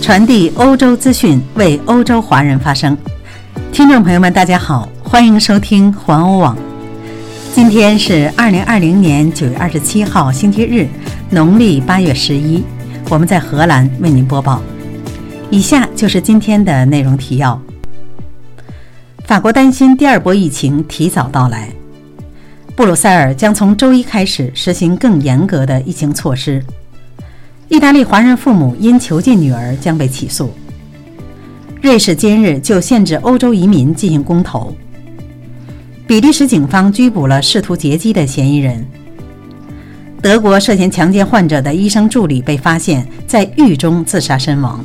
传递欧洲资讯，为欧洲华人发声。听众朋友们，大家好，欢迎收听环欧网。今天是二零二零年九月二十七号，星期日，农历八月十一。我们在荷兰为您播报。以下就是今天的内容提要：法国担心第二波疫情提早到来，布鲁塞尔将从周一开始实行更严格的疫情措施。意大利华人父母因囚禁女儿将被起诉。瑞士今日就限制欧洲移民进行公投。比利时警方拘捕了试图劫机的嫌疑人。德国涉嫌强奸患者的医生助理被发现，在狱中自杀身亡。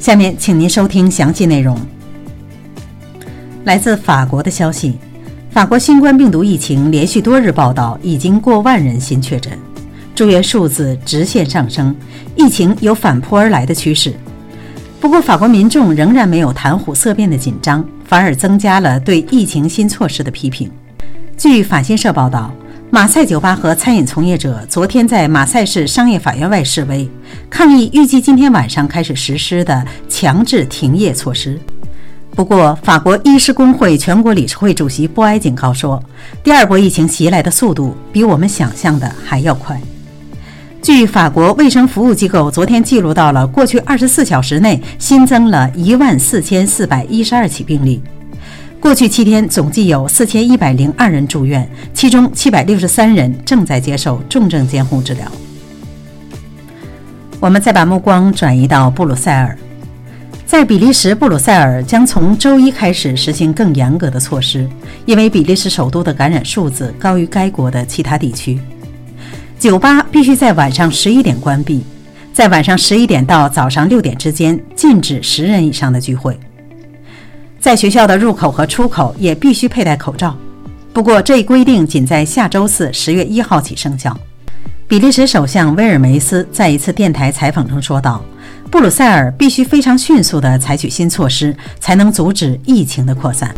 下面，请您收听详细内容。来自法国的消息：法国新冠病毒疫情连续多日报道，已经过万人新确诊。住院数字直线上升，疫情有反扑而来的趋势。不过，法国民众仍然没有谈虎色变的紧张，反而增加了对疫情新措施的批评。据法新社报道，马赛酒吧和餐饮从业者昨天在马赛市商业法院外示威，抗议预计今天晚上开始实施的强制停业措施。不过，法国医师工会全国理事会主席波埃警告说，第二波疫情袭来的速度比我们想象的还要快。据法国卫生服务机构昨天记录到了，过去二十四小时内新增了一万四千四百一十二起病例。过去七天总计有四千一百零二人住院，其中七百六十三人正在接受重症监护治疗。我们再把目光转移到布鲁塞尔，在比利时布鲁塞尔将从周一开始实行更严格的措施，因为比利时首都的感染数字高于该国的其他地区。酒吧必须在晚上十一点关闭，在晚上十一点到早上六点之间禁止十人以上的聚会。在学校的入口和出口也必须佩戴口罩。不过，这一规定仅在下周四十月一号起生效。比利时首相威尔梅斯在一次电台采访中说道：“布鲁塞尔必须非常迅速地采取新措施，才能阻止疫情的扩散。”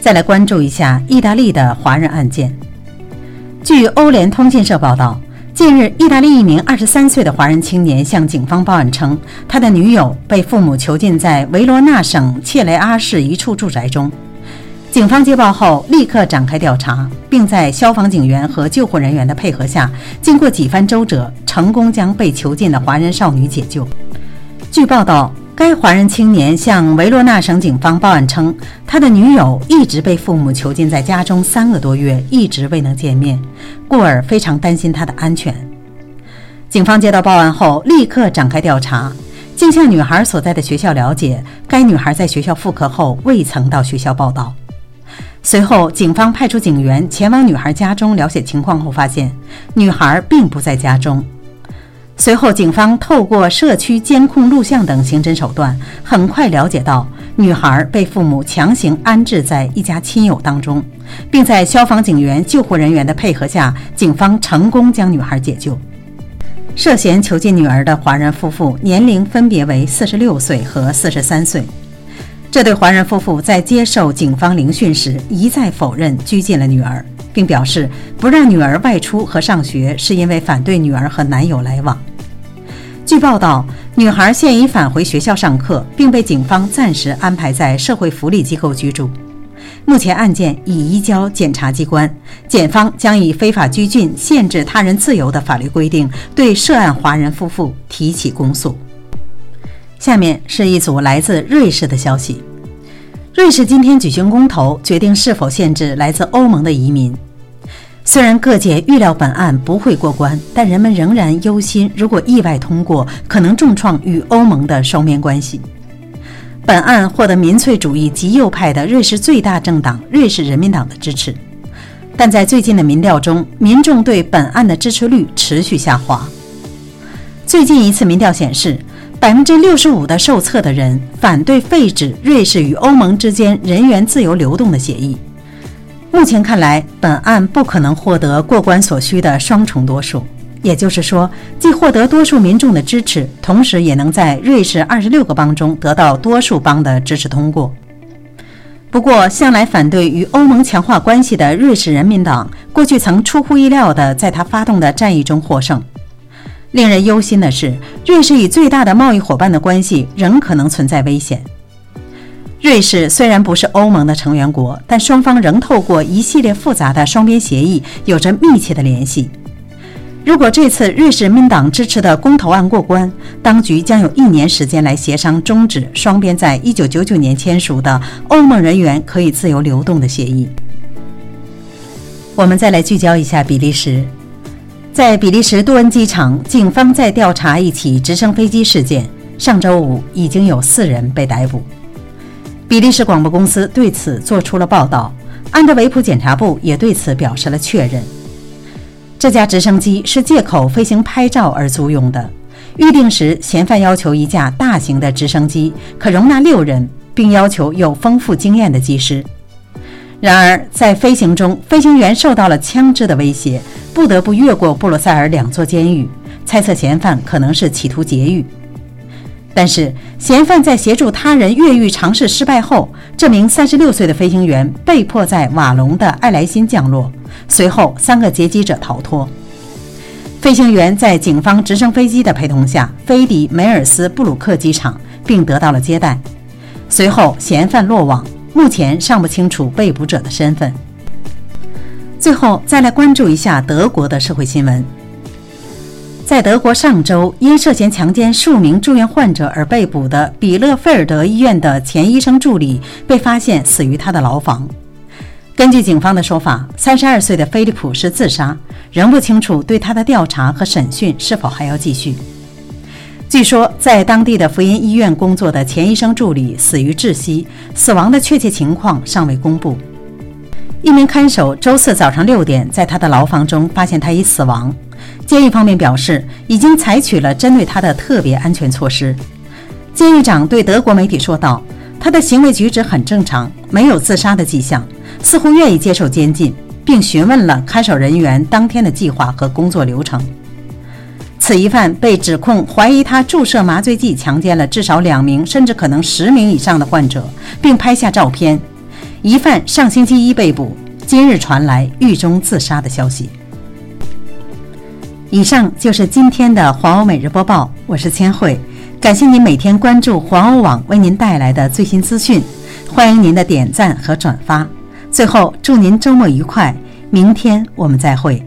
再来关注一下意大利的华人案件。据欧联通讯社报道，近日，意大利一名二十三岁的华人青年向警方报案称，他的女友被父母囚禁在维罗纳省切雷阿市一处住宅中。警方接报后，立刻展开调查，并在消防警员和救护人员的配合下，经过几番周折，成功将被囚禁的华人少女解救。据报道。该华人青年向维罗纳省警方报案称，他的女友一直被父母囚禁在家中三个多月，一直未能见面，故而非常担心她的安全。警方接到报案后，立刻展开调查，竟向女孩所在的学校了解，该女孩在学校复课后未曾到学校报到。随后，警方派出警员前往女孩家中了解情况后，发现女孩并不在家中。随后，警方透过社区监控录像等刑侦手段，很快了解到女孩被父母强行安置在一家亲友当中，并在消防警员、救护人员的配合下，警方成功将女孩解救。涉嫌囚禁女儿的华人夫妇年龄分别为四十六岁和四十三岁。这对华人夫妇在接受警方聆讯时一再否认拘禁了女儿。并表示不让女儿外出和上学，是因为反对女儿和男友来往。据报道，女孩现已返回学校上课，并被警方暂时安排在社会福利机构居住。目前案件已移交检察机关，检方将以非法拘禁、限制他人自由的法律规定，对涉案华人夫妇提起公诉。下面是一组来自瑞士的消息。瑞士今天举行公投，决定是否限制来自欧盟的移民。虽然各界预料本案不会过关，但人们仍然忧心，如果意外通过，可能重创与欧盟的双边关系。本案获得民粹主义极右派的瑞士最大政党瑞士人民党的支持，但在最近的民调中，民众对本案的支持率持续下滑。最近一次民调显示。百分之六十五的受测的人反对废止瑞士与欧盟之间人员自由流动的协议。目前看来，本案不可能获得过关所需的双重多数，也就是说，既获得多数民众的支持，同时也能在瑞士二十六个邦中得到多数邦的支持通过。不过，向来反对与欧盟强化关系的瑞士人民党，过去曾出乎意料地在他发动的战役中获胜。令人忧心的是，瑞士与最大的贸易伙伴的关系仍可能存在危险。瑞士虽然不是欧盟的成员国，但双方仍透过一系列复杂的双边协议有着密切的联系。如果这次瑞士人民党支持的公投案过关，当局将有一年时间来协商终止双边在一九九九年签署的欧盟人员可以自由流动的协议。我们再来聚焦一下比利时，在比利时杜恩机场，警方在调查一起直升飞机事件。上周五已经有四人被逮捕。比利时广播公司对此做出了报道，安德维普检察部也对此表示了确认。这架直升机是借口飞行拍照而租用的。预定时，嫌犯要求一架大型的直升机可容纳六人，并要求有丰富经验的机师。然而，在飞行中，飞行员受到了枪支的威胁，不得不越过布鲁塞尔两座监狱。猜测嫌犯可能是企图劫狱。但是，嫌犯在协助他人越狱尝试失败后，这名三十六岁的飞行员被迫在瓦隆的艾莱辛降落。随后，三个劫机者逃脱。飞行员在警方直升飞机的陪同下飞抵梅尔斯布鲁克机场，并得到了接待。随后，嫌犯落网，目前尚不清楚被捕者的身份。最后，再来关注一下德国的社会新闻。在德国，上周因涉嫌强奸数名住院患者而被捕的比勒菲尔德医院的前医生助理被发现死于他的牢房。根据警方的说法，三十二岁的菲利普是自杀，仍不清楚对他的调查和审讯是否还要继续。据说，在当地的福音医院工作的前医生助理死于窒息，死亡的确切情况尚未公布。一名看守周四早上六点在他的牢房中发现他已死亡。监狱方面表示，已经采取了针对他的特别安全措施。监狱长对德国媒体说道：“他的行为举止很正常，没有自杀的迹象，似乎愿意接受监禁，并询问了看守人员当天的计划和工作流程。”此疑犯被指控怀疑他注射麻醉剂强奸了至少两名，甚至可能十名以上的患者，并拍下照片。疑犯上星期一被捕，今日传来狱中自杀的消息。以上就是今天的黄欧每日播报，我是千惠，感谢您每天关注黄欧网为您带来的最新资讯，欢迎您的点赞和转发。最后，祝您周末愉快，明天我们再会。